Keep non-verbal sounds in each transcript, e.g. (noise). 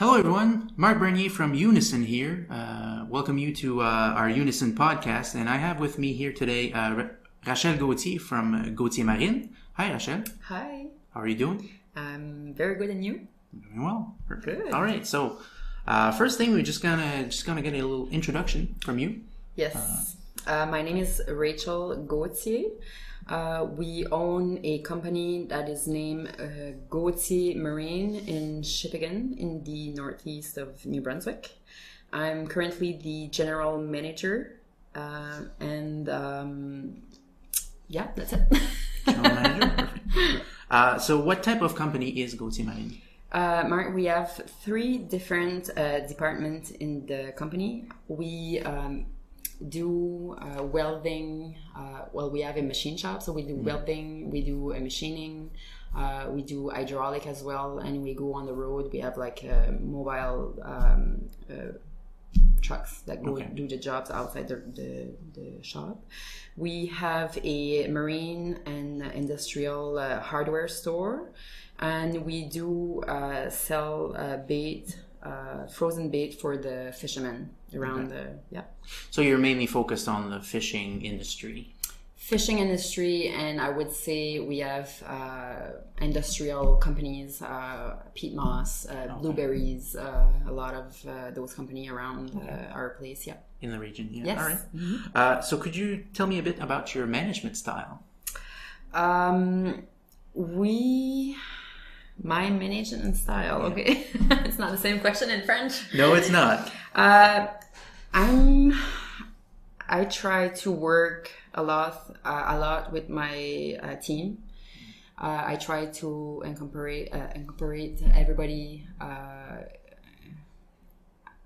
Hello, everyone. Marc Bernier from Unison here. Uh, welcome you to uh, our Unison podcast. And I have with me here today uh, Ra- Rachelle Gauthier from uh, Gauthier Marine. Hi, Rachelle. Hi, How are you doing? I'm very good and you? Doing well. Good. All right. So, uh, first thing, we're just gonna just gonna get a little introduction from you. Yes. Uh, my name is Rachelle Gauthier. Uh, we own a company that is named uh, Gauthier Marine in Shippagan in the northeast of New Brunswick. I'm currently the general manager, uh, and um, yeah, that's it. General manager. Perfect. (laughs) Uh, so, what type of company is Gauthier Marine? Uh, Marc, we have three different uh, departments in the company. We um, do uh, welding. Uh, well, we have a machine shop, so we do welding. We do a machining. Uh, we do hydraulic as well, and we go on the road. We have like uh, mobile um, uh, trucks that go Okay. do the jobs outside the, the, the shop. We have a marine and industrial uh, hardware store, and we do uh, sell uh, bait, uh, frozen bait for the fishermen around the yeah So, you're mainly focused on the fishing industry. fishing industry, and I would say we have uh, industrial companies, uh, peat moss, uh, blueberries, uh, a lot of uh, those companies around uh, our place. Yeah. in the region. Yeah. Yes. All right. Uh, so, could you tell me a bit about your management style? Um, we, my management style. Okay, (laughs) it's not the same question in French. No, it's not. Uh, I'm. I try to work a lot, uh, a lot with my uh, team. Uh, I try to incorporate uh, incorporate everybody. Uh,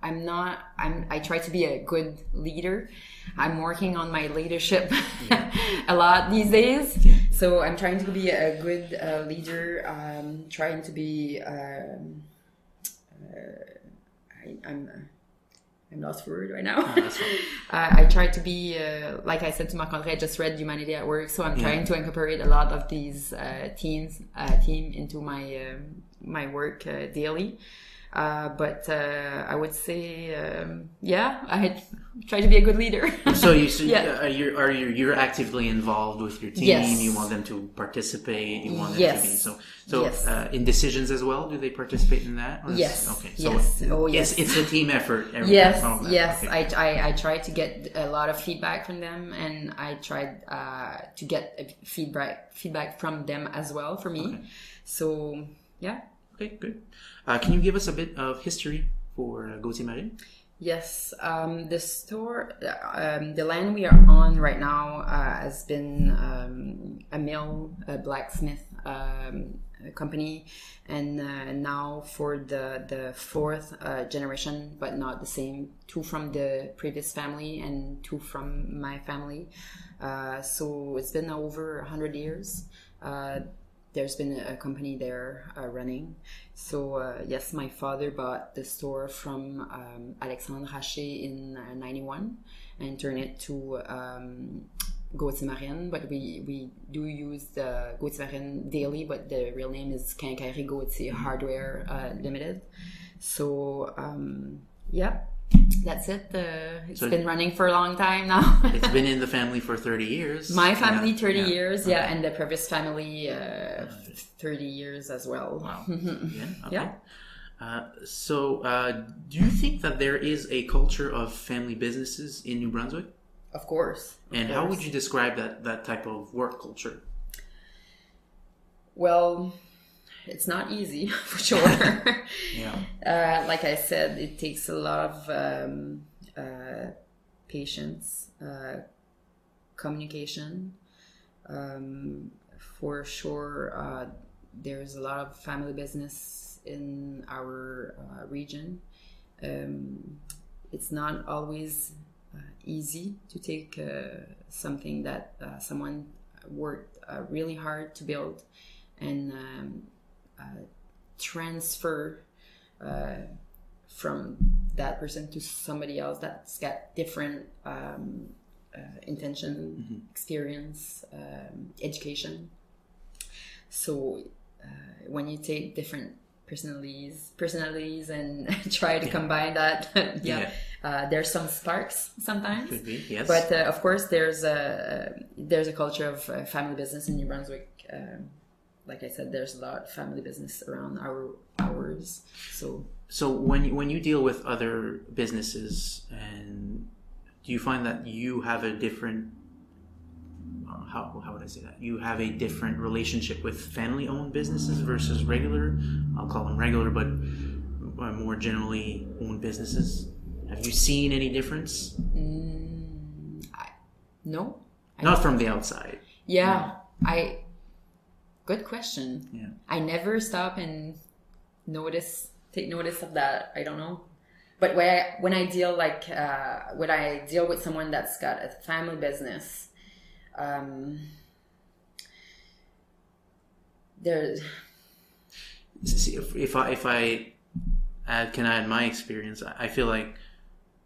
I'm not. I'm. I try to be a good leader. I'm working on my leadership (laughs) a lot these days. So I'm trying to be a good uh, leader. Um, trying to be. Um, uh, I, I'm. Uh, I'm lost for word right now. (laughs) uh, I try to be, uh, like I said to Marc André, I just read Humanity at Work, so I'm trying to incorporate a lot of these uh, teams, uh, team into my um my work uh, daily. Uh, but uh, I would say, um, yeah, I try to be a good leader. (laughs) So you, so Yeah. uh, you're, you, you're actively involved with your team. Yes. You want them to participate. You want them Yes. to be so. So Yes. uh, in decisions as well, do they participate in that? Or Yes. Okay. So Yes. Oh, It's, yes. it's a team effort. (laughs) yes, all of that. yes. Okay. I, I I try to get a lot of feedback from them, and I tried uh, to get feedback feedback from them as well for me. So yeah. Okay. Good. Uh, can you give us a bit of history for uh, Gauthier Marine? Yes, um, the store, um, the land we are on right now uh, has been um, a mill, a blacksmith um, company, and uh, now for the the fourth uh, generation, but not the same. Two from the previous family and two from my family. Uh, so it's been over hundred years. There's been a company there uh, running. So uh, yes, my father bought the store from um, Alexandre Haché in uh, '91 and turned it to um, Marine. But we, we do use the Gauthier daily, but the real name is Quincaillerie Gauthier Hardware uh, Limited. So um, yeah, that's it. Uh, it's So- been running for a long time now. It's been in the family for 30 years. My family, Yeah, 30 yeah. years, yeah, and the previous family, uh, 30 years as well. Wow. (laughs) yeah. Okay. Yeah. Uh, so, uh, do you think that there is a culture of family businesses in New Brunswick? Of course. of And how would you describe that, that type of work culture? Well, it's not easy (laughs) for sure. Yeah. uh, like I said, it takes a lot of um, uh, patience, uh, communication. Um, for sure, uh, there's a lot of family business in our uh, region. Um, it's not always uh, easy to take uh, something that uh, someone worked uh, really hard to build and um, transfer uh, from that person to somebody else that's got different um, uh, intention, experience, um, education. So uh, when you take different personalities personalities and (laughs) try to combine that (laughs) yeah, Yeah. Uh, there's some sparks sometimes be, yes. but uh, of course there's a there's a culture of uh, family business in new brunswick um, like i said there's a lot of family business around our ours so So when you, when you deal with other businesses, and do you find that you have a different how how would I say that you have a different relationship with family owned businesses versus regular I'll call them regular, but more generally owned businesses. Have you seen any difference? mm, I, no Not from the outside. yeah i good question Yeah. I never stop and notice, take notice of that. I don't know. But when I, when I deal like, uh, when I deal with someone that's got a family business, um, there's, See, if, if I if I add, can add my experience, I I feel like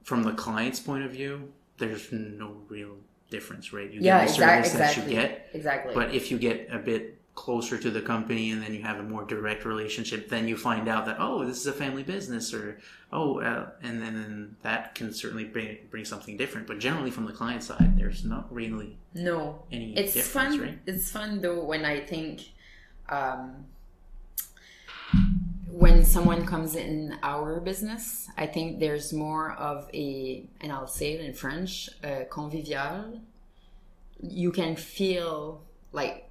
from the client's point of view, there's no real difference, right? You yeah, get the exact, service that exactly. you get, Exactly. but if you get a bit closer to the company and then you have a more direct relationship, then you find out that oh, this is a family business, or oh, uh, and then then that can certainly bring bring something different. But generally, from the client side, there's not really no, any it's difference, fun. right? It's fun though when I think, um, when someone comes in our business, I think there's more of a, and I'll say it in French, uh, convivial. You can feel like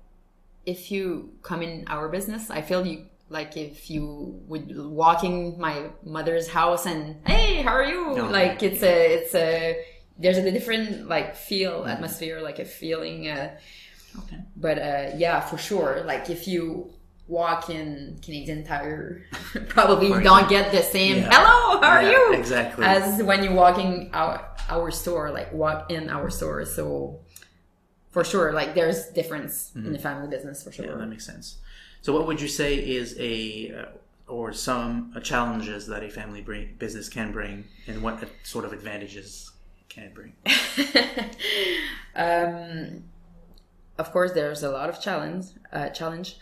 if you come in our business, I feel you like if you would walk in my mother's house and hey, how are you? No. Like it's a, it's a, there's a different like feel, atmosphere, like a feeling. Uh, Okay. but uh, yeah, for sure. Like if you walk in Canadian Tire, (laughs) probably For you don't get the same Yeah. "Hello, how are Yeah, you?" Exactly. as when you walk in our our store, like walk in our store. So for sure, like there's difference in the family business for Mm-hmm. Yeah, sure. that makes sense. So, what would you say is a uh, or some uh, challenges that a family bring, business can bring, and what uh, sort of advantages can it bring? (laughs) um, of course, there's a lot of challenge. Uh, challenge.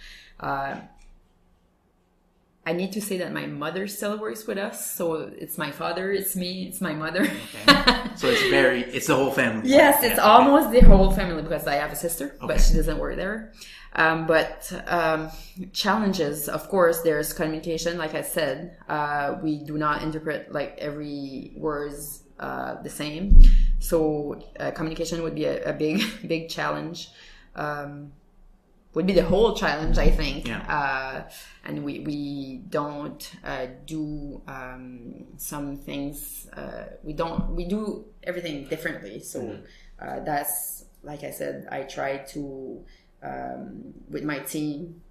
I need to say that my mother still works with us, so it's my father, it's me, it's my mother. Okay. so it's (laughs) very it's the whole family. Yes, it's Yeah, almost the whole family because I have a sister, Okay. but she doesn't work there. Um, but um, challenges, of course, there's communication. Like I said, uh, we do not interpret like every words uh, the same, so uh, communication would be a, a big, (laughs) big challenge. Um, would be the whole challenge, I think. Yeah. Uh, and we we don't uh, do um, some things. Uh, we don't we do everything differently. So uh, that's like I said. I try to um, with my team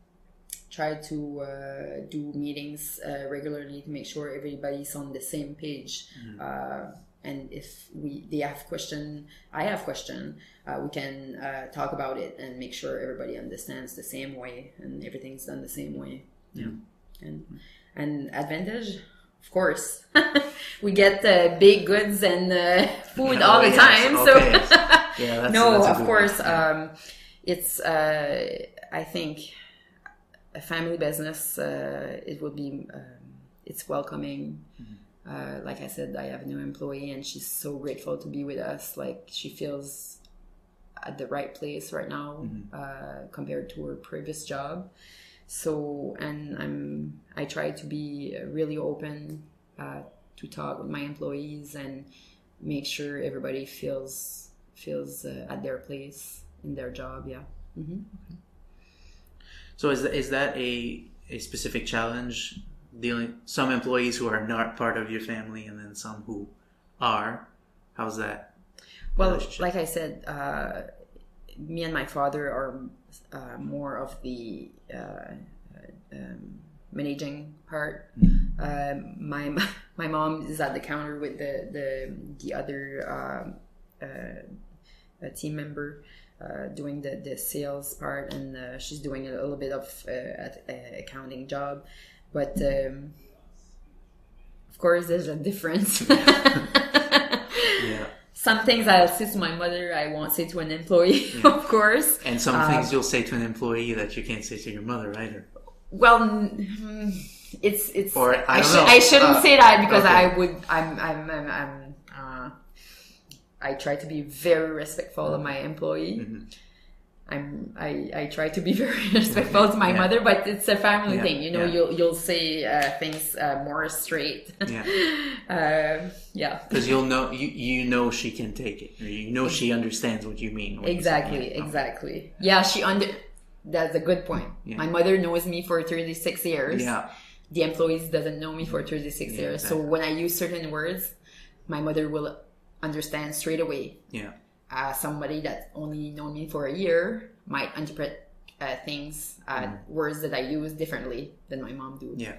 try to uh, do meetings uh, regularly to make sure everybody's on the same page. Uh, and if we they have question, I have question, uh, we can uh, talk about it and make sure everybody understands the same way and everything's done the same way. Yeah. And and advantage, of course, (laughs) we get uh, big goods and uh, (laughs) food all the yes, time. okay. So Yeah, that's, (laughs) no, that's of course, um, it's. Uh, I think a family business. Uh, it would be. Um, it's welcoming. Mm-hmm. Uh, like I said, I have a new employee, and she's so grateful to be with us. Like she feels at the right place right now Mm-hmm. uh, compared to her previous job. So, and I'm. I try to be really open uh, to talk with my employees and make sure everybody feels feels uh, at their place in their job. Yeah. hmm So is that, is that a a specific challenge dealing some employees who are not part of your family and then some who are? How's that? Well, like I said, uh, me and my father are uh, more of the uh, um, managing part. Um, my (laughs) my mom is at the counter with the the the other um, uh, uh, team member. Uh, doing the, the sales part and uh, she's doing a little bit of uh, at, uh, accounting job but um, of course there's a difference (laughs) Yeah. some things I'll say to my mother, I won't say to an employee, (laughs) of course. And some Um, things you'll say to an employee that you can't say to your mother either. Well, mm, it's it's. Or, I I, know. I shouldn't Uh, say that because okay. I would. I'm. I'm. I'm. I'm uh, I try to be very respectful of my employee. Mm-hmm. I'm. I. I try to be (laughs) very respectful to my Yeah. mother, but it's a family Yeah, thing. You know, yeah. you'll you'll say uh, things uh, more straight. Yeah. uh, (laughs) yeah. Because you'll know you you know she can take it. You know she understands what you mean. when you Exactly, exactly. Yeah, she under. That's a good point. My mother knows me for 36 years. Yeah. The employees doesn't know me for 36 Yeah, years. So when I use certain words, my mother will understand straight away. Yeah. Uh, somebody that only known me for a year might interpret uh, things, uh, Mm. words that I use differently than my mom do. Yeah.